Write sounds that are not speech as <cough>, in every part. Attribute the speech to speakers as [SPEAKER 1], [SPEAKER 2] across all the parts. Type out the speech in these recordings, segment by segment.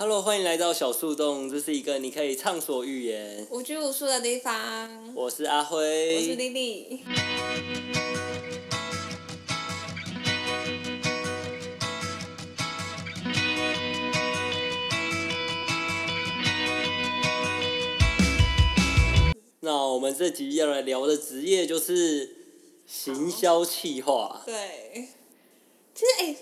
[SPEAKER 1] Hello，欢迎来到小树洞，这是一个你可以畅所欲言。
[SPEAKER 2] 无拘无束的地方。
[SPEAKER 1] 我是阿辉，
[SPEAKER 2] 我是丽丽。
[SPEAKER 1] 那我们这集要来聊的职业就是行销企划。
[SPEAKER 2] 对，其实哎，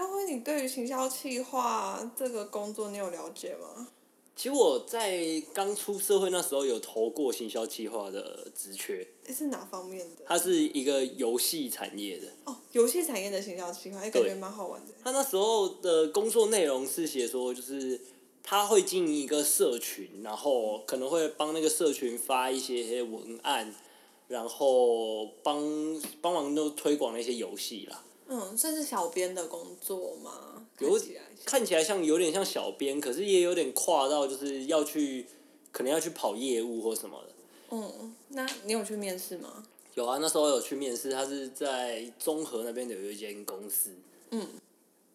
[SPEAKER 2] 阿辉，你对于行销企划这个工作，你有了解吗？
[SPEAKER 1] 其实我在刚出社会那时候有投过行销企划的职缺。
[SPEAKER 2] 是哪方面的？
[SPEAKER 1] 它是一个游戏产业的。
[SPEAKER 2] 哦，游戏产业的行销企划，哎，感觉蛮好玩的。
[SPEAKER 1] 他那时候的工作内容是写说，就是他会经营一个社群，然后可能会帮那个社群发一些文案，然后帮帮忙都推广那些游戏啦。
[SPEAKER 2] 嗯，算是小编的工作吗？
[SPEAKER 1] 有看起来像有点像小编，可是也有点跨到就是要去，可能要去跑业务或什么的。
[SPEAKER 2] 嗯，那你有去面试吗？
[SPEAKER 1] 有啊，那时候有去面试，他是在中和那边有一间公司。嗯。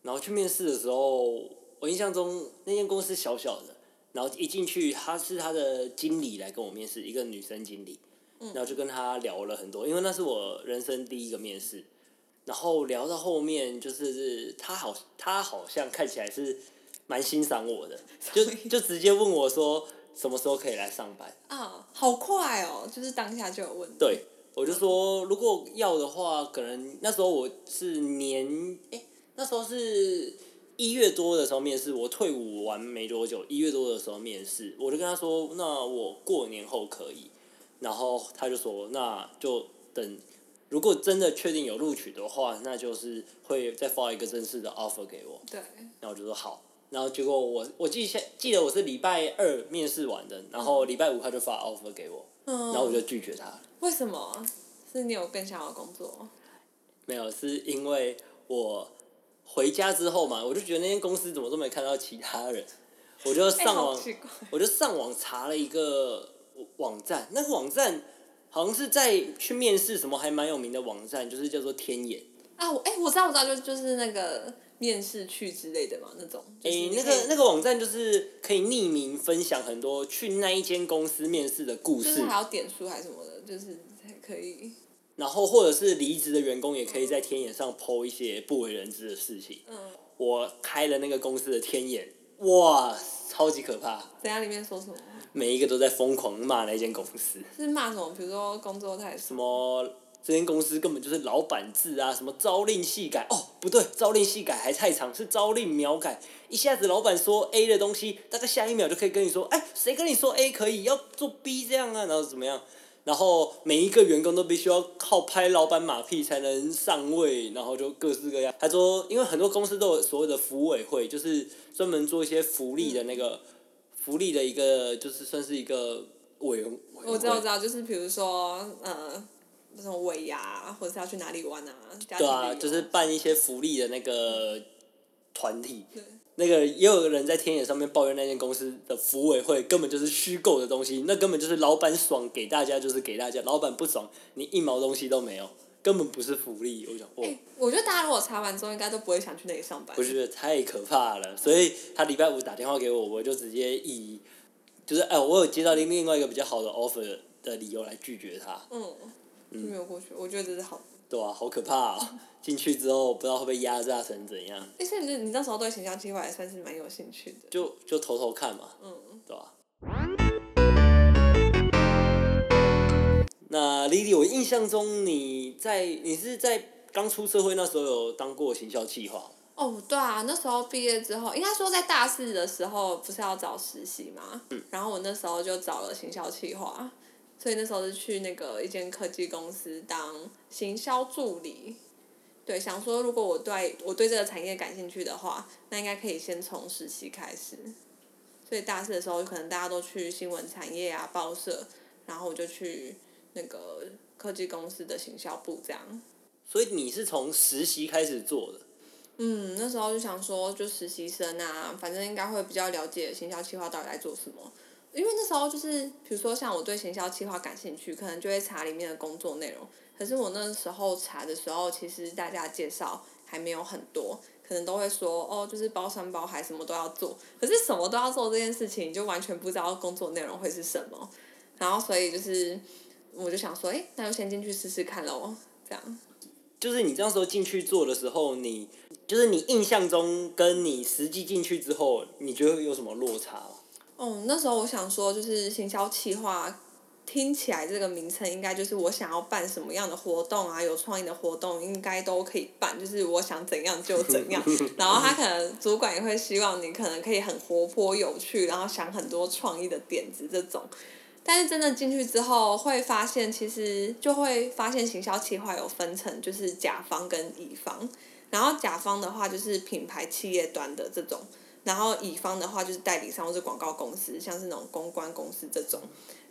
[SPEAKER 1] 然后去面试的时候，我印象中那间公司小小的，然后一进去，他是他的经理来跟我面试，一个女生经理。嗯。然后就跟他聊了很多，因为那是我人生第一个面试。然后聊到后面，就是他好，他好像看起来是蛮欣赏我的，就就直接问我说什么时候可以来上班。
[SPEAKER 2] 啊，好快哦！就是当下就有问。
[SPEAKER 1] 对，我就说如果要的话，可能那时候我是年，哎，那时候是一月多的时候面试，我退伍完没多久，一月多的时候面试，我就跟他说，那我过年后可以，然后他就说，那就等。如果真的确定有录取的话，那就是会再发一个正式的 offer 给我。
[SPEAKER 2] 对。
[SPEAKER 1] 然后我就说好，然后结果我我记下记得我是礼拜二面试完的，然后礼拜五他就发 offer 给我，嗯然后我就拒绝他。
[SPEAKER 2] 为什么？是你有更想要工作？
[SPEAKER 1] 没有，是因为我回家之后嘛，我就觉得那间公司怎么都没看到其他人，<laughs> 我就上网，我就上网查了一个网站，那个网站。好像是在去面试什么还蛮有名的网站，就是叫做天眼。
[SPEAKER 2] 啊，我哎，我知道，我知道，就就是那个面试去之类的嘛，那种。
[SPEAKER 1] 哎，那个那个网站就是可以匿名分享很多去那一间公司面试的故事。
[SPEAKER 2] 就是还要点数还是什么的，就是才可以。
[SPEAKER 1] 然后或者是离职的员工也可以在天眼上 PO 一些不为人知的事情。嗯。我开了那个公司的天眼，哇，超级可怕。
[SPEAKER 2] 等下里面说什么？
[SPEAKER 1] 每一个都在疯狂骂那间公司。
[SPEAKER 2] 是骂什么？比如说工作太
[SPEAKER 1] 什么？这间公司根本就是老板制啊！什么朝令夕改？哦，不对，朝令夕改还太长，是朝令秒改。一下子老板说 A 的东西，大概下一秒就可以跟你说，哎，谁跟你说 A 可以要做 B 这样啊？然后怎么样？然后每一个员工都必须要靠拍老板马屁才能上位，然后就各式各样。他说，因为很多公司都有所谓的服委会，就是专门做一些福利的那个。福利的一个就是算是一个委员，
[SPEAKER 2] 我知道，我知道，就是比如说，呃，那种尾牙，或者是要去哪里玩啊？
[SPEAKER 1] 对啊，就是办一些福利的那个团体。对。那个也有人在天眼上面抱怨那间公司的福委会根本就是虚构的东西，那根本就是老板爽给大家就是给大家，老板不爽你一毛东西都没有。根本不是福利，我想。
[SPEAKER 2] 哎，我觉得大家如果查完之后，应该都不会想去那里上班。
[SPEAKER 1] 我觉得太可怕了，所以他礼拜五打电话给我，我就直接以，就是哎，我有接到另另外一个比较好的 offer 的理由来拒绝他。
[SPEAKER 2] 嗯。就没有过去，我觉得这是好。
[SPEAKER 1] 对啊，好可怕啊！<laughs> 进去之后不知道会被压榨成怎样。
[SPEAKER 2] 哎，所以你你那时候对形象计划也算是蛮有兴趣的。
[SPEAKER 1] 就就偷偷看嘛。嗯。对吧？那丽丽，我印象中你在你是在刚出社会那时候有当过行销企划。
[SPEAKER 2] 哦，对啊，那时候毕业之后，应该说在大四的时候不是要找实习嘛，嗯，然后我那时候就找了行销企划，所以那时候是去那个一间科技公司当行销助理。对，想说如果我对我对这个产业感兴趣的话，那应该可以先从实习开始。所以大四的时候，可能大家都去新闻产业啊、报社，然后我就去。那个科技公司的行销部这样，
[SPEAKER 1] 所以你是从实习开始做的。
[SPEAKER 2] 嗯，那时候就想说，就实习生啊，反正应该会比较了解行销企划到底在做什么。因为那时候就是，比如说像我对行销企划感兴趣，可能就会查里面的工作内容。可是我那时候查的时候，其实大家介绍还没有很多，可能都会说哦，就是包山包海，什么都要做。可是什么都要做这件事情，你就完全不知道工作内容会是什么。然后所以就是，我就想说，哎，那就先进去试试看喽，这样。
[SPEAKER 1] 就是你这样时候进去做的时候，你就是你印象中跟你实际进去之后，你觉得有什么落差吗？
[SPEAKER 2] 哦，那时候我想说，就是行销企划，听起来这个名称应该就是我想要办什么样的活动啊，有创意的活动应该都可以办，就是我想怎样就怎样。<laughs> 然后他可能主管也会希望你可能可以很活泼有趣，然后想很多创意的点子这种。但是真的进去之后，会发现其实就会发现行销企划有分成，就是甲方跟乙方。然后甲方的话就是品牌企业端的这种，然后乙方的话就是代理商或者广告公司，像是那种公关公司这种。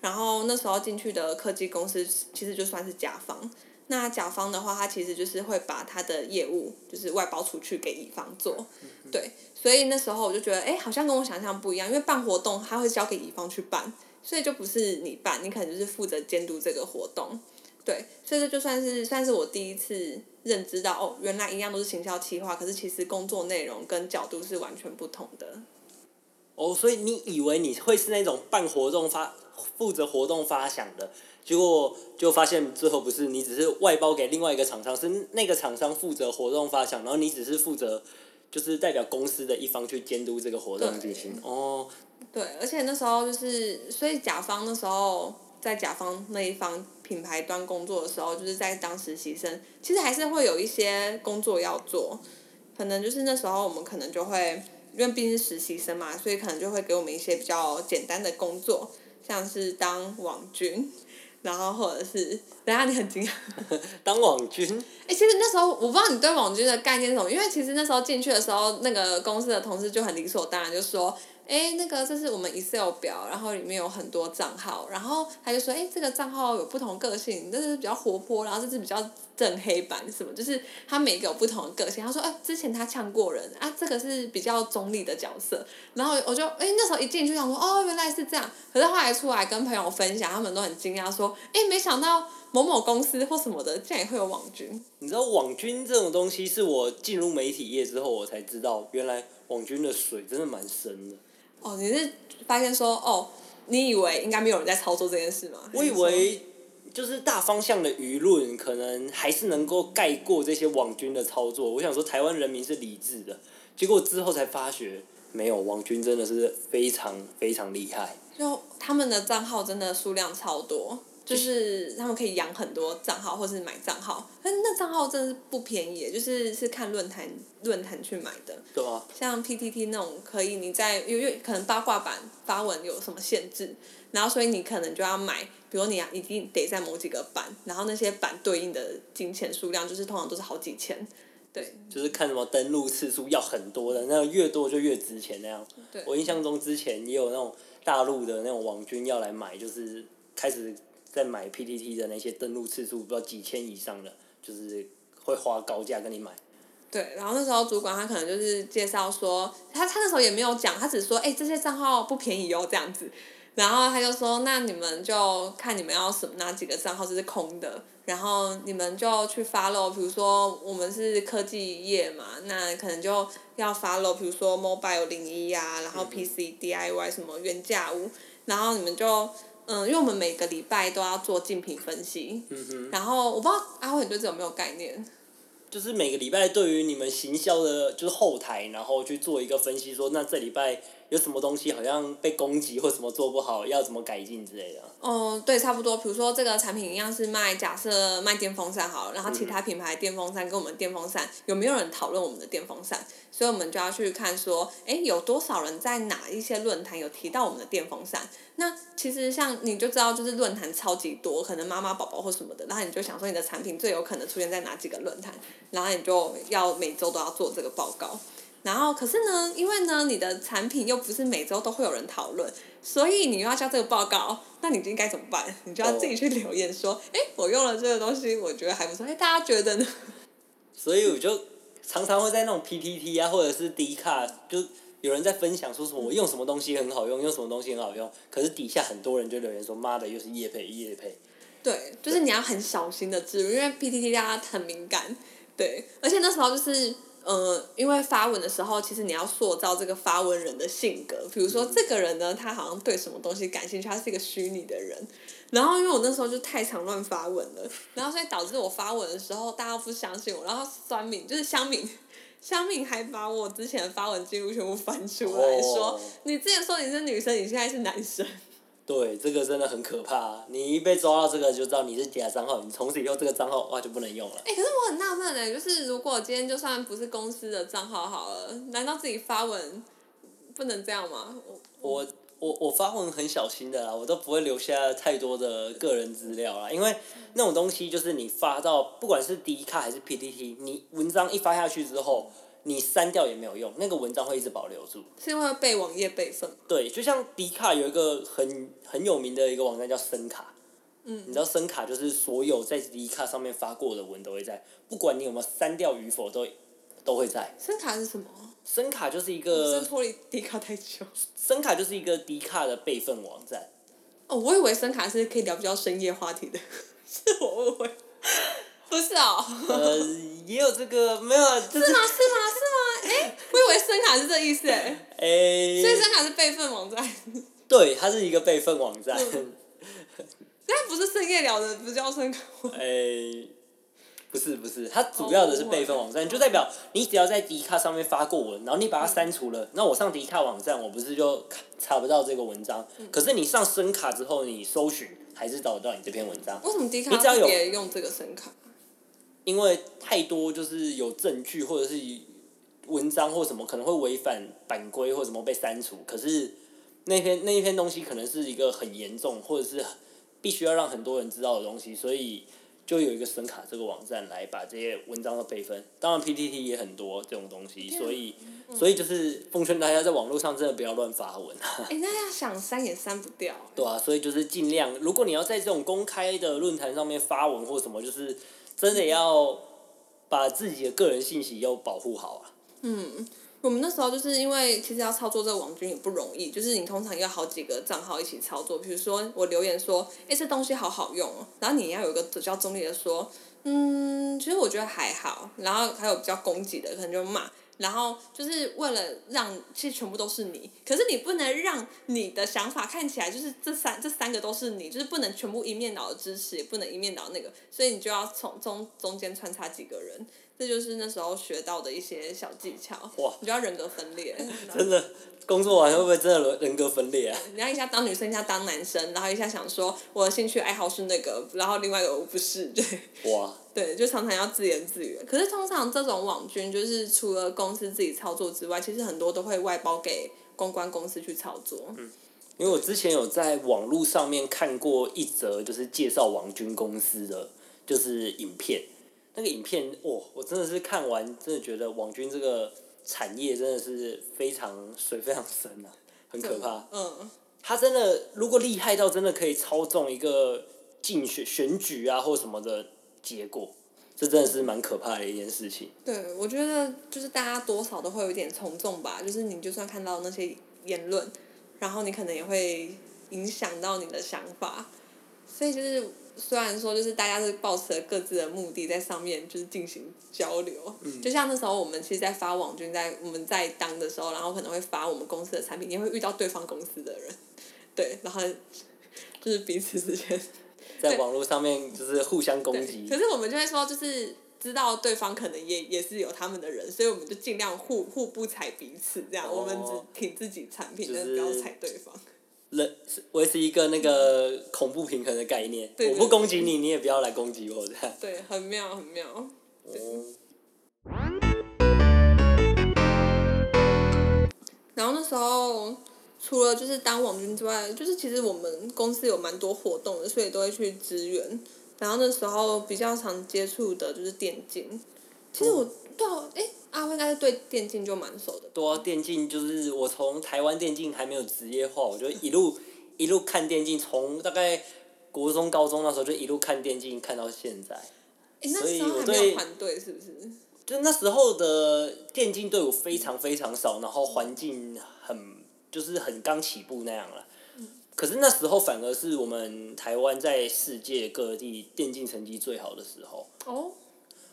[SPEAKER 2] 然后那时候进去的科技公司其实就算是甲方。那甲方的话，他其实就是会把他的业务就是外包出去给乙方做，对。所以那时候我就觉得，哎，好像跟我想象不一样，因为办活动他会交给乙方去办。所以就不是你办，你可能就是负责监督这个活动，对，所以这就算是算是我第一次认知到哦，原来一样都是行销企划，可是其实工作内容跟角度是完全不同的。
[SPEAKER 1] 哦，所以你以为你会是那种办活动发负责活动发想的，结果就发现最后不是，你只是外包给另外一个厂商，是那个厂商负责活动发想，然后你只是负责就是代表公司的一方去监督这个活动进行。哦。
[SPEAKER 2] 对，而且那时候就是，所以甲方那时候在甲方那一方品牌端工作的时候，就是在当实习生，其实还是会有一些工作要做，可能就是那时候我们可能就会，因为毕竟是实习生嘛，所以可能就会给我们一些比较简单的工作，像是当网军，然后或者是，等下你很惊讶，<laughs>
[SPEAKER 1] 当网军？<laughs>
[SPEAKER 2] 哎，其实那时候我不知道你对网军的概念是什么，因为其实那时候进去的时候，那个公司的同事就很理所当然就说。哎，那个这是我们 Excel 表，然后里面有很多账号，然后他就说，哎，这个账号有不同个性，这是比较活泼，然后这是比较正黑板什么，就是他每个有不同的个性。他说，哎，之前他呛过人啊，这个是比较中立的角色。然后我就，哎，那时候一进去想说，哦，原来是这样。可是后来出来跟朋友分享，他们都很惊讶，说，哎，没想到某某公司或什么的，竟然也会有网军。
[SPEAKER 1] 你知道网军这种东西，是我进入媒体业之后，我才知道，原来网军的水真的蛮深的。
[SPEAKER 2] 哦，你是发现说哦，你以为应该没有人在操作这件事吗？
[SPEAKER 1] 我以为就是大方向的舆论可能还是能够盖过这些网军的操作。我想说台湾人民是理智的，结果之后才发觉没有网军真的是非常非常厉害。
[SPEAKER 2] 就他们的账号真的数量超多。就是他们可以养很多账号，或是买账号，但那账号真的是不便宜，就是是看论坛论坛去买的。
[SPEAKER 1] 对啊。
[SPEAKER 2] 像 PTT 那种可以你在因为可能八卦版发文有什么限制，然后所以你可能就要买，比如你一定得在某几个版，然后那些版对应的金钱数量就是通常都是好几千，对。
[SPEAKER 1] 就是看什么登录次数要很多的，那越多就越值钱那样。
[SPEAKER 2] 对。
[SPEAKER 1] 我印象中之前也有那种大陆的那种网军要来买，就是开始。在买 PPT 的那些登录次数，不知道几千以上的，就是会花高价跟你买。
[SPEAKER 2] 对，然后那时候主管他可能就是介绍说，他他那时候也没有讲，他只说，哎，这些账号不便宜哦，这样子。然后他就说，那你们就看你们要什么哪几个账号这是空的，然后你们就去 follow，比如说我们是科技业嘛，那可能就要 follow，比如说 mobile 零一啊，然后 PC DIY 什么原价屋，然后你们就。嗯，因为我们每个礼拜都要做竞品分析，然后我不知道阿伟对这有没有概念？
[SPEAKER 1] 就是每个礼拜对于你们行销的，就是后台，然后去做一个分析，说那这礼拜。有什么东西好像被攻击或什么做不好，要怎么改进之类的？
[SPEAKER 2] 哦，对，差不多。比如说这个产品一样是卖，假设卖电风扇好了，然后其他品牌电风扇跟我们电风扇有没有人讨论我们的电风扇？所以我们就要去看说，哎，有多少人在哪一些论坛有提到我们的电风扇？那其实像你就知道，就是论坛超级多，可能妈妈宝宝或什么的，然后你就想说你的产品最有可能出现在哪几个论坛，然后你就要每周都要做这个报告。然后，可是呢，因为呢，你的产品又不是每周都会有人讨论，所以你又要交这个报告，那你就应该怎么办？你就要自己去留言说，哎，我用了这个东西，我觉得还不错，哎，大家觉得呢？<laughs>
[SPEAKER 1] 所以我就常常会在那种 PPT 啊，或者是 D 卡，就有人在分享说什么我用什么东西很好用，用什么东西很好用，可是底下很多人就留言说，妈的，又是叶配叶配。
[SPEAKER 2] 对，就是你要很小心的植入，因为 PPT 大家很敏感，对，而且那时候就是。呃，因为发文的时候，其实你要塑造这个发文人的性格。比如说，这个人呢，他好像对什么东西感兴趣，他是一个虚拟的人。然后，因为我那时候就太常乱发文了，然后所以导致我发文的时候，大家不相信我。然后酸敏就是香敏，香敏还把我之前的发文记录全部翻出来说
[SPEAKER 1] 哦：“
[SPEAKER 2] 你之前说你是女生，你现在是男生。”
[SPEAKER 1] 对，这个真的很可怕。你一被抓到这个，就知道你是假账号，你从此以后这个账号哇就不能用了。
[SPEAKER 2] 哎、可是我很纳闷哎，就是如果今天就算不是公司的账号好了，难道自己发文不能这样吗？我
[SPEAKER 1] 我我我发文很小心的啦，我都不会留下太多的个人资料啦，因为那种东西就是你发到不管是 D 卡还是 PPT，你文章一发下去之后，你删掉也没有用，那个文章会一直保留住。
[SPEAKER 2] 是因为会被网页备份？
[SPEAKER 1] 对，就像迪卡有一个很很有名的一个网站叫声卡，嗯，你知道声卡就是所有在迪卡上面发过的文都会在，不管你有没有删掉与否都都会在。
[SPEAKER 2] 声卡是什么？
[SPEAKER 1] 声卡就是一个
[SPEAKER 2] 脱离迪卡太久。
[SPEAKER 1] 声卡就是一个迪卡的备份网站。
[SPEAKER 2] 哦，我以为声卡是可以聊比较深夜话题的，<laughs> 是我误会。不是哦，
[SPEAKER 1] 呃，也有这个没有是是
[SPEAKER 2] 吗？是吗？是吗？哎、我以为声卡是这意思哎，
[SPEAKER 1] 诶、
[SPEAKER 2] 所以声卡是备份网站，
[SPEAKER 1] 对，它是一个备份网站。
[SPEAKER 2] 那不是深夜聊的，不叫声卡吗。
[SPEAKER 1] 诶、不是不是，它主要的是备份网站，就代表你只要在迪卡上面发过文，然后你把它删除了，那我上迪卡网站，我不是就看查不到这个文章？可是你上声卡之后，你搜寻还是找得到你这篇文章，
[SPEAKER 2] 为什么迪卡
[SPEAKER 1] 你只要有
[SPEAKER 2] 特别用这个声卡？
[SPEAKER 1] 因为太多就是有证据或者是文章或什么可能会违反版规或什么被删除，可是那篇那一篇东西可能是一个很严重或者是必须要让很多人知道的东西，所以就有一个声卡这个网站来把这些文章的备份。当然 PTT 也很多这种东西，所以所以就是奉劝大家在网络上真的不要乱发文。
[SPEAKER 2] 哎、那要想删也删不掉。<laughs>
[SPEAKER 1] 对啊，所以就是尽量，如果你要在这种公开的论坛上面发文或什么，就是真的要把自己的个人信息要保护好啊。
[SPEAKER 2] 嗯我们那时候就是因为其实要操作这个网军也不容易，就是你通常要好几个账号一起操作。比如说我留言说，哎、这东西好好用哦，然后你要有一个比较中立的说，嗯，其实我觉得还好。然后还有比较攻击的，可能就骂。然后就是为了让，其实全部都是你，可是你不能让你的想法看起来就是这三这三个都是你，就是不能全部一面倒的支持，也不能一面倒那个，所以你就要从中中间穿插几个人，这就是那时候学到的一些小技巧。
[SPEAKER 1] 哇
[SPEAKER 2] 你就要人格分裂，
[SPEAKER 1] 真的，工作完会不会真的人格分裂啊？
[SPEAKER 2] 你要一下当女生，一下当男生，然后一下想说我的兴趣爱好是那个，然后另外一个我不是，对。
[SPEAKER 1] 哇，<laughs>
[SPEAKER 2] 对，就常常要自言自语。可是通常这种网军，就是除了公司自己操作之外，其实很多都会外包给公关公司去操作。
[SPEAKER 1] 嗯因为我之前有在网络上面看过一则就是介绍网军公司的就是影片，那个影片哇，我真的是看完真的觉得网军这个产业真的是非常水非常深啊，很可怕。
[SPEAKER 2] 嗯，
[SPEAKER 1] 他真的如果厉害到真的可以操纵一个竞选选举啊或什么的结果，这真的是蛮可怕的一件事情。
[SPEAKER 2] 对，我觉得就是大家多少都会有一点从众吧。就是你就算看到那些言论，然后你可能也会影响到你的想法。所以就是虽然说就是大家是抱持了各自的目的在上面就是进行交流，就像那时候我们其实，在发网军在我们在当的时候，然后可能会发我们公司的产品，也会遇到对方公司的人，<laughs> 对，然后就是彼此之间。<laughs>
[SPEAKER 1] 在网络上面就是互相攻，击。
[SPEAKER 2] 可，是我们就会说，就是知道对方可能也也是有他们的人，所以我们就尽量互互不踩彼此，这样、
[SPEAKER 1] 哦。
[SPEAKER 2] 我们只挺自己产品，
[SPEAKER 1] 就是
[SPEAKER 2] 但不要踩对方。
[SPEAKER 1] 人维持一个那个恐怖平衡的概念。
[SPEAKER 2] 对对
[SPEAKER 1] 我不攻击你，你也不要来攻击我，这样。
[SPEAKER 2] 对，很妙，很妙。
[SPEAKER 1] 哦
[SPEAKER 2] 然后那时候除了就是当网军之外，就是其实我们公司有蛮多活动的，所以都会去支援。然后那时候比较常接触的就是电竞。其实我对啊哎、阿辉应该是对电竞就蛮熟的。
[SPEAKER 1] 对啊，电竞就是我从台湾电竞还没有职业化，我就一路一路看电竞，从大概国中、高中那时候就一路看电竞看到现在。
[SPEAKER 2] 哎，那
[SPEAKER 1] 所以
[SPEAKER 2] 时候
[SPEAKER 1] 我对
[SPEAKER 2] 还没有团队是不是？
[SPEAKER 1] 就那时候的电竞队伍非常非常少，然后环境很就是很刚起步那样了。可是那时候反而是我们台湾在世界各地电竞成绩最好的时候。
[SPEAKER 2] 哦，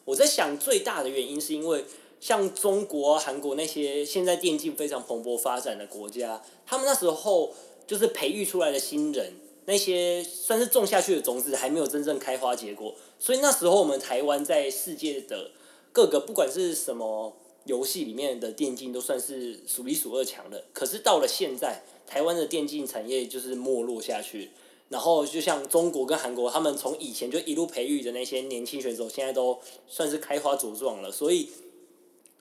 [SPEAKER 1] 我在想最大的原因是因为像中国、韩国那些现在电竞非常蓬勃发展的国家，他们那时候就是培育出来的新人，那些算是种下去的种子还没有真正开花结果，所以那时候我们台湾在世界的各个不管是什么游戏里面的电竞都算是数一数二强的，可是到了现在，台湾的电竞产业就是没落下去。然后就像中国跟韩国，他们从以前就一路培育的那些年轻选手，现在都算是开花茁壮了。所以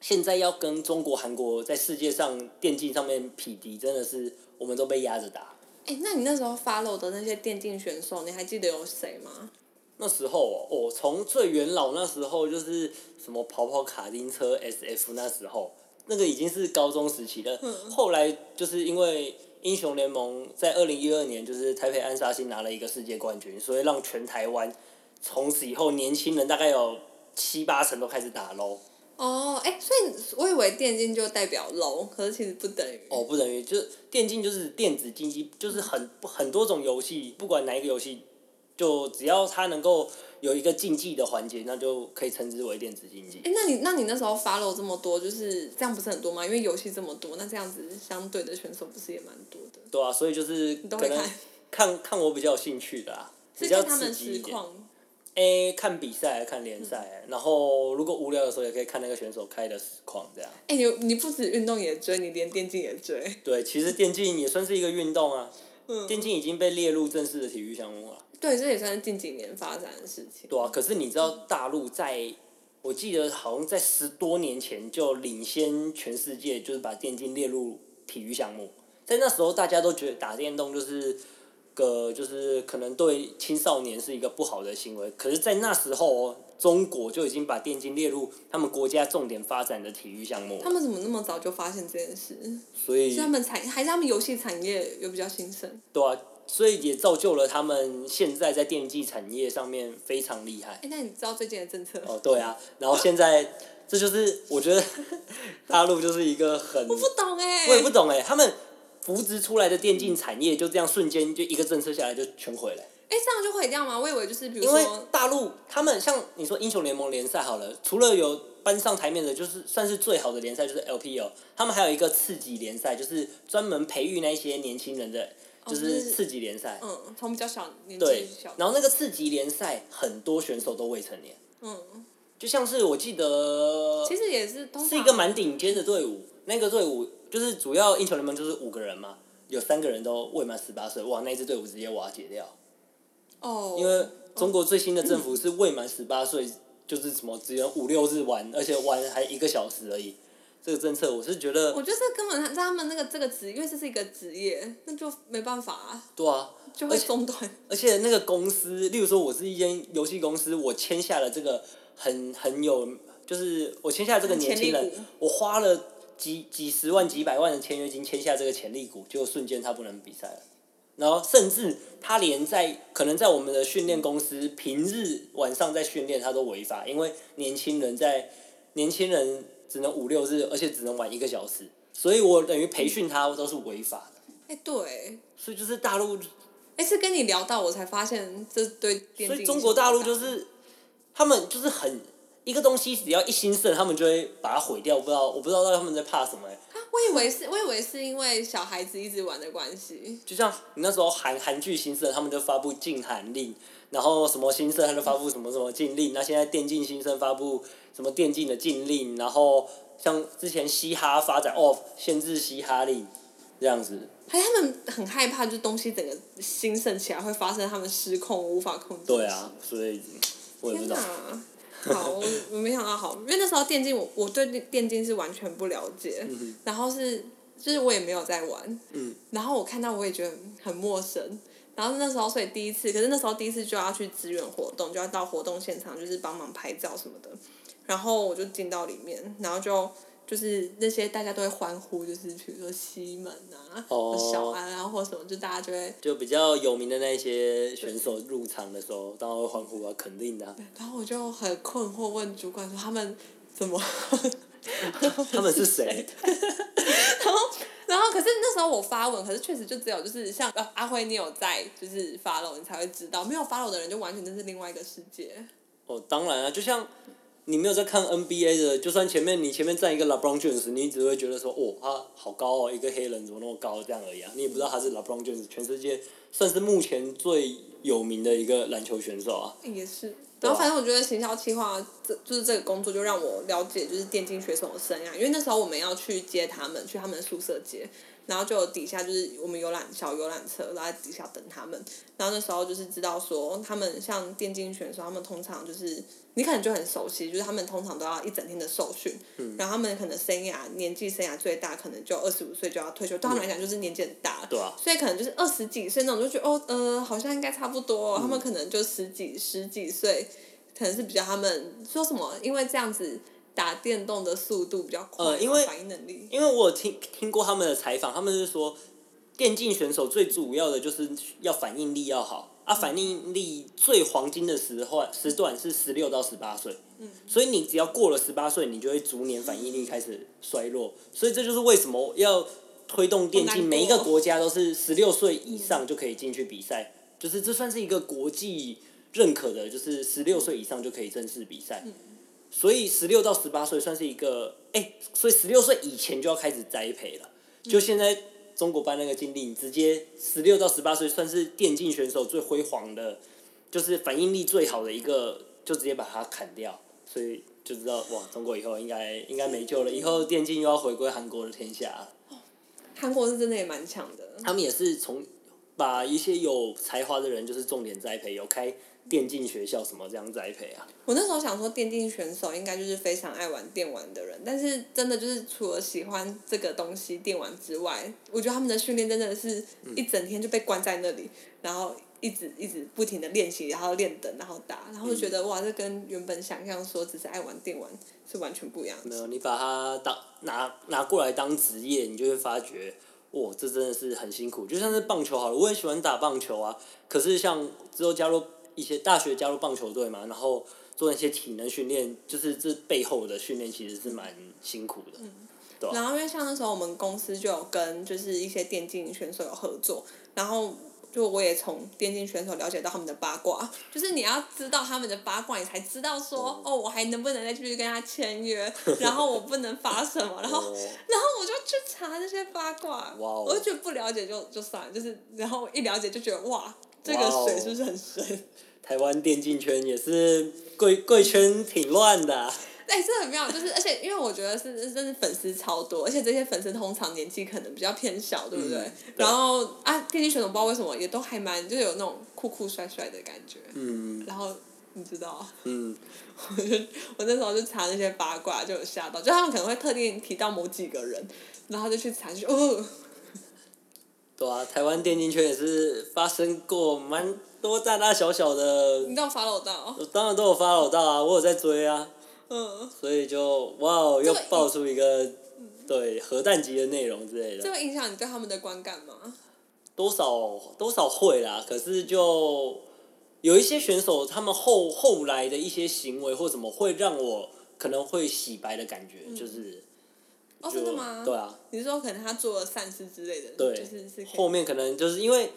[SPEAKER 1] 现在要跟中国、韩国在世界上电竞上面匹敌，真的是我们都被压着打。
[SPEAKER 2] 哎，那你那时候 follow 的那些电竞选手，你还记得有谁吗？
[SPEAKER 1] 那时候哦，从最元老那时候就是什么跑跑卡丁车 SF，那时候那个已经是高中时期了。后来就是因为。英雄联盟在二零一二年就是台北安沙星拿了一个世界冠军，所以让全台湾从此以后年轻人大概有七八成都开始打 LO。
[SPEAKER 2] 哦，哎，所以我以为电竞就代表 LO，可是其实不等于。
[SPEAKER 1] 哦，不等于，就是电竞就是电子竞技，就是很很多种游戏，不管哪一个游戏，就只要他能够。有一个竞技的环节，那就可以称之为电子竞技。
[SPEAKER 2] 哎，那你那你那时候 follow 这么多，就是这样不是很多吗？因为游戏这么多，那这样子相对的选手不是也蛮多的？
[SPEAKER 1] 对啊，所以就是可能看看我比较有兴趣的啊，比较刺激一点。哎，看比赛，看联赛，然后如果无聊的时候，也可以看那个选手开的实况这样。
[SPEAKER 2] 哎，你你不止运动也追，你连电竞也追。
[SPEAKER 1] 对，其实电竞也算是一个运动啊。嗯。电竞已经被列入正式的体育项目了。
[SPEAKER 2] 对，这也算是近几年发展的事情。
[SPEAKER 1] 对啊，可是你知道大陆在，我记得好像在十多年前就领先全世界，就是把电竞列入体育项目。在那时候，大家都觉得打电动就是个，就是可能对青少年是一个不好的行为。可是，在那时候，中国就已经把电竞列入他们国家重点发展的体育项目。
[SPEAKER 2] 他们怎么那么早就发现这件事？
[SPEAKER 1] 所以，
[SPEAKER 2] 是他们产还是他们游戏产业有比较兴盛？
[SPEAKER 1] 对啊。所以也造就了他们现在在电竞产业上面非常厉害。
[SPEAKER 2] 哎，那你知道最近的政策？
[SPEAKER 1] 哦，对啊，然后现在这就是我觉得 <laughs> 大陆就是一个很
[SPEAKER 2] 我不懂哎，
[SPEAKER 1] 我也不懂哎，他们扶植出来的电竞产业就这样瞬间就一个政策下来就全毁了。
[SPEAKER 2] 哎，这样就毁掉吗？我以为就是比如
[SPEAKER 1] 说大陆他们像你说英雄联盟联赛好了，除了有搬上台面的，就是算是最好的联赛就是 LPL，他们还有一个次级联赛，就是专门培育那些年轻人的。就是次级联赛，
[SPEAKER 2] 嗯，从比较小年
[SPEAKER 1] 纪小，然后那个次级联赛很多选手都未成年，嗯，就像是我记得，
[SPEAKER 2] 其实也是
[SPEAKER 1] 是一个蛮顶尖的队伍，那个队伍就是主要英雄联盟就是五个人嘛，有三个人都未满十八岁，哇，那支队伍直接瓦解掉，
[SPEAKER 2] 哦，
[SPEAKER 1] 因为中国最新的政府是未满十八岁就是什么只有五六日玩，而且玩还一个小时而已。这个政策，我是觉得。
[SPEAKER 2] 我觉得这根本在他们那个这个职，因为这是一个职业，那就没办法啊。
[SPEAKER 1] 对啊。
[SPEAKER 2] 就会中断。
[SPEAKER 1] 而且那个公司，例如说，我是一间游戏公司，我签下了这个很很有，就是我签下这个年轻人，我花了几几十万、几百万的签约金签下这个潜力股，就瞬间他不能比赛了。然后甚至他连在可能在我们的训练公司平日晚上在训练，他都违法，因为年轻人在年轻人。只能五六日，而且只能玩一个小时，所以我等于培训他都是违法的。
[SPEAKER 2] 哎，对。
[SPEAKER 1] 所以就是大陆。
[SPEAKER 2] 哎，是跟你聊到我才发现这对。
[SPEAKER 1] 所以中国大陆就是，他们就是很一个东西，只要一兴盛，他们就会把它毁掉。我不知道，我不知道他们在怕什么。
[SPEAKER 2] 我以为是，我以为是因为小孩子一直玩的关系。
[SPEAKER 1] 就像你那时候韩韩剧兴盛，他们就发布禁韩令，然后什么兴盛，他就发布什么什么禁令。那现在电竞兴盛发布。什么电竞的禁令，然后像之前嘻哈发展哦，限制嘻哈令，这样子。
[SPEAKER 2] 还他们很害怕，就东西整个兴盛起来会发生他们失控无法控制。
[SPEAKER 1] 对啊，所以我也不知道。
[SPEAKER 2] 好，我我没想到好，因为那时候电竞我我对电竞是完全不了解，然后是就是我也没有在玩，然后我看到我也觉得很陌生，然后那时候所以第一次，可是那时候第一次就要去支援活动，就要到活动现场，就是帮忙拍照什么的。然后我就进到里面，然后就就是那些大家都会欢呼，就是比如说西门啊、小安啊，或什么，就大家就会
[SPEAKER 1] 就比较有名的那些选手入场的时候，当然会欢呼啊，肯定的。
[SPEAKER 2] 然后我就很困惑，问主管说他们怎么？<laughs>
[SPEAKER 1] 他们是谁？<laughs>
[SPEAKER 2] 然后，然后，可是那时候我发文，可是确实就只有就是像阿辉，你有在就是发了，你才会知道，没有发了的人就完全就是另外一个世界。
[SPEAKER 1] 哦，当然啊，就像。你没有在看 NBA 的，就算前面你前面站一个 LeBron James，你只会觉得说，哦，他好高哦，一个黑人怎么那么高这样而已啊，你也不知道他是 LeBron James，全世界算是目前最有名的一个篮球选手啊。
[SPEAKER 2] 也是。然后反正我觉得行销企划这就是这个工作，就让我了解就是电竞选手的生涯，因为那时候我们要去接他们，去他们的宿舍接，然后就底下就是我们游览小游览车，然后在底下等他们，然后那时候就是知道说他们像电竞选手，他们通常就是你可能就很熟悉，就是他们通常都要一整天的受训，
[SPEAKER 1] 嗯
[SPEAKER 2] 然后他们可能生涯年纪生涯最大可能就二十五岁就要退休，对他们来讲就是年纪很大了。
[SPEAKER 1] 对啊，
[SPEAKER 2] 所以可能就是二十几岁那种，就觉得哦，呃，好像应该差不多、哦。他们
[SPEAKER 1] 嗯
[SPEAKER 2] 可能就十几十几岁，可能是比较他们说什么，因为这样子打电动的速度比较快，
[SPEAKER 1] 呃因为
[SPEAKER 2] 反应能力。
[SPEAKER 1] 因为我有听听过他们的采访，他们是说，电竞选手最主要的就是要反应力要好。啊，反应力最黄金的时候时段是十六到十八岁，嗯。所以你只要过了十八岁，你就会逐年反应力开始衰落，所以这就是为什么要推动电竞，每一个国家都是十六岁以上就可以进去比赛，就是这算是一个国际认可的，就是十六岁以上就可以正式比赛。所以十六到十八岁算是一个，哎、所以十六岁以前就要开始栽培了。就现在中国办那个禁令，直接十六到十八岁算是电竞选手最辉煌的，就是反应力最好的一个，就直接把它砍掉。所以就知道哇，中国以后应该应该没救了，以后电竞又要回归韩国的天下了。
[SPEAKER 2] 韩国是真的也蛮强的，
[SPEAKER 1] 他们也是从把一些有才华的人，就是重点栽培，有开电竞学校什么这样栽培啊。
[SPEAKER 2] 我那时候想说，电竞选手应该就是非常爱玩电玩的人，但是真的就是除了喜欢这个东西电玩之外，我觉得他们的训练真的是一整天就被关在那里，然后一直一直不停的练习，然后练等，然后打，然后就觉得、哇，这跟原本想象说只是爱玩电玩是完全不一样的。
[SPEAKER 1] 没有，你把它当拿拿过来当职业，你就会发觉，哇，这真的是很辛苦。就像是棒球好了，我也喜欢打棒球啊，可是像之后加入一些大学加入棒球队嘛，然后做那些体能训练，就是这背后的训练其实是蛮辛苦的。对啊
[SPEAKER 2] 然后因为像那时候我们公司就有跟就是一些电竞选手有合作，然后就我也从电竞选手了解到他们的八卦，就是你要知道他们的八卦，你才知道说哦，我还能不能再继续跟他签约，<laughs> 然后我不能发什么，然后
[SPEAKER 1] 哦
[SPEAKER 2] 然后我就去查这些八卦，我就觉得不了解就就算了，就是然后一了解就觉得哇，这个水是不是很深？
[SPEAKER 1] 台湾电竞圈也是贵贵圈挺乱的啊、
[SPEAKER 2] 哎、这很妙，就是而且因为我觉得是真是粉丝超多，而且这些粉丝通常年纪可能比较偏小，对不对？
[SPEAKER 1] 嗯对。
[SPEAKER 2] 然后啊，电竞选手不知道为什么也都还蛮就有那种酷酷帅帅的感觉。
[SPEAKER 1] 嗯。
[SPEAKER 2] 然后你知道，
[SPEAKER 1] 嗯，<laughs>
[SPEAKER 2] 我就我那时候就查那些八卦，就有吓到，就他们可能会特定提到某几个人，然后就去查，就哦，
[SPEAKER 1] 对啊，台湾电竞圈也是发生过蛮多大大小小的
[SPEAKER 2] 你，都有 follow 到，
[SPEAKER 1] 我当然都有 follow 到啊，我有在追啊。
[SPEAKER 2] 嗯，
[SPEAKER 1] 所以就哇哦，又爆出一个对核弹级的内容之类的，
[SPEAKER 2] 这会影响你对他们的观感吗？
[SPEAKER 1] 多少多少会啦。可是就有一些选手，他们后后来的一些行为或什么，会让我可能会洗白的感觉，就是
[SPEAKER 2] 哦，真的吗？
[SPEAKER 1] 对啊，
[SPEAKER 2] 你是说可能他做了善事之类的，
[SPEAKER 1] 对
[SPEAKER 2] 就是是
[SPEAKER 1] 后面可能就是因为。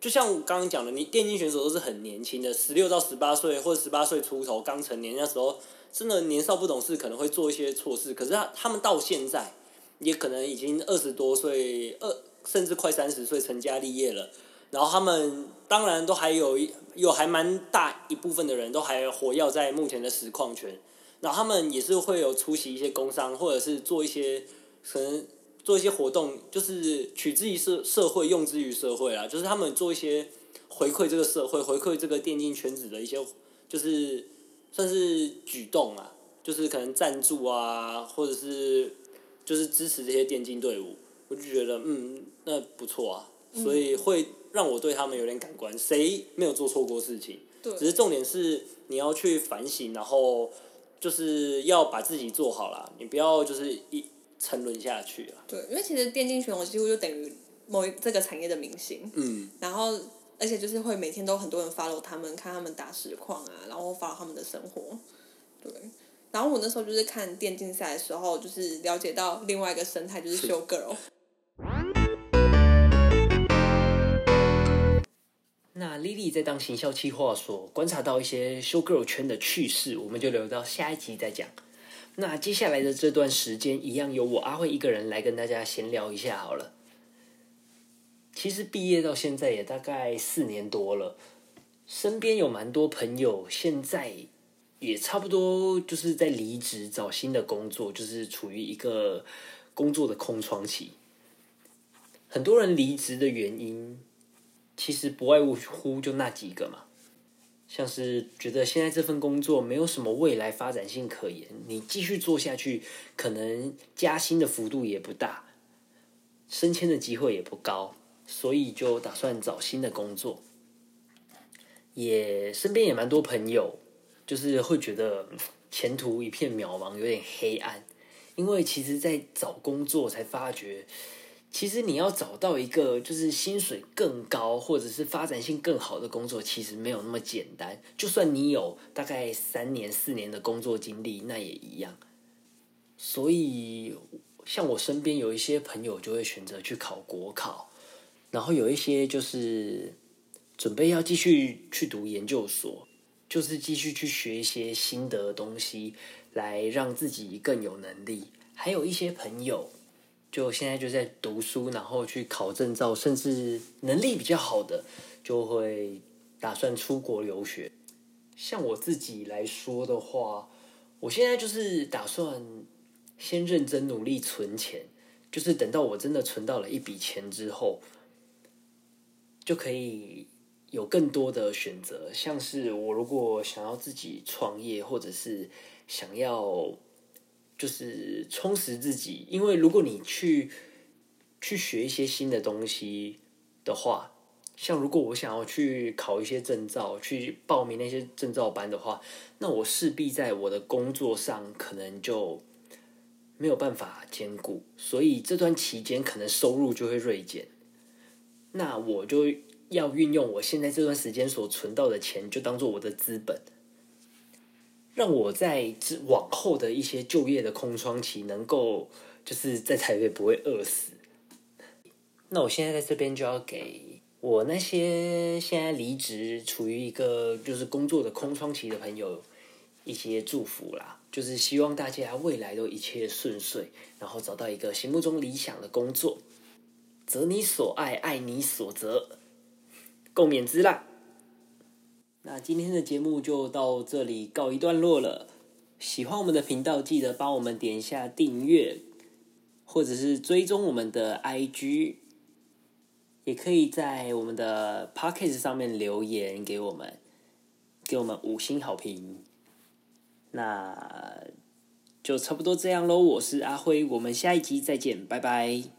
[SPEAKER 1] 就像我刚刚讲的，你电竞选手都是很年轻的，十六到十八岁或者十八岁出头刚成年，那时候真的年少不懂事，可能会做一些错事。可是他他们到现在，也可能已经二十多岁，二甚至快三十岁成家立业了。然后他们当然都还有一有还蛮大一部分的人都还活跃在目前的实况圈，然后他们也是会有出席一些工商，或者是做一些可能做一些活动，就是取之于社社会，用之于社会啦。就是他们做一些回馈这个社会、回馈这个电竞圈子的一些，就是算是举动啊，就是可能赞助啊，或者是就是支持这些电竞队伍，我就觉得嗯，那不错啊，所以会让我对他们有点感官。谁没有做错过事情？
[SPEAKER 2] 对，
[SPEAKER 1] 只是重点是你要去反省，然后就是要把自己做好啦，你不要就是一沉沦下去啊。
[SPEAKER 2] 对，因为其实电竞选手几乎就等于某一这个产业的明星，
[SPEAKER 1] 嗯，
[SPEAKER 2] 然后而且就是会每天都很多人 follow 他们，看他们打实况啊，然后 follow 他们的生活，对。然后我那时候就是看电竞赛的时候，就是了解到另外一个生态，就是 show girl。
[SPEAKER 1] 那 Lily 在当行销企划所观察到一些 show girl 圈的趣事，我们就留到下一集再讲。那接下来的这段时间，一样由我阿慧一个人来跟大家闲聊一下好了。其实毕业到现在也大概四年多了，身边有蛮多朋友，现在也差不多就是在离职找新的工作，就是处于一个工作的空窗期。很多人离职的原因，其实不外乎就那几个嘛，像是觉得现在这份工作没有什么未来发展性可言，你继续做下去，可能加薪的幅度也不大，升迁的机会也不高。所以就打算找新的工作，也身边也蛮多朋友，就是会觉得前途一片渺茫，有点黑暗。因为其实，在找工作才发觉，其实你要找到一个就是薪水更高或者是发展性更好的工作，其实没有那么简单。就算你有大概三年四年的工作经历，那也一样。所以，像我身边有一些朋友就会选择去考国考。然后有一些就是准备要继续去读研究所，就是继续去学一些新的东西，来让自己更有能力。还有一些朋友就现在就在读书，然后去考证照，甚至能力比较好的就会打算出国留学。像我自己来说的话，我现在就是打算先认真努力存钱，就是等到我真的存到了一笔钱之后。就可以有更多的选择，像是我如果想要自己创业，或者是想要就是充实自己，因为如果你去去学一些新的东西的话，像如果我想要去考一些证照，去报名那些证照班的话，那我势必在我的工作上可能就没有办法兼顾，所以这段期间可能收入就会锐减。那我就要运用我现在这段时间所存到的钱，就当做我的资本，让我在之往后的一些就业的空窗期，能够就是在台北不会饿死。那我现在在这边就要给我那些现在离职、处于一个就是工作的空窗期的朋友一些祝福啦，就是希望大家未来都一切顺遂，然后找到一个心目中理想的工作。择你所爱，爱你所择，共勉之啦。那今天的节目就到这里告一段落了。喜欢我们的频道，记得帮我们点一下订阅，或者是追踪我们的 IG，也可以在我们的 Podcast 上面留言给我们，给我们五星好评。那就差不多这样喽。我是阿辉，我们下一集再见，拜拜。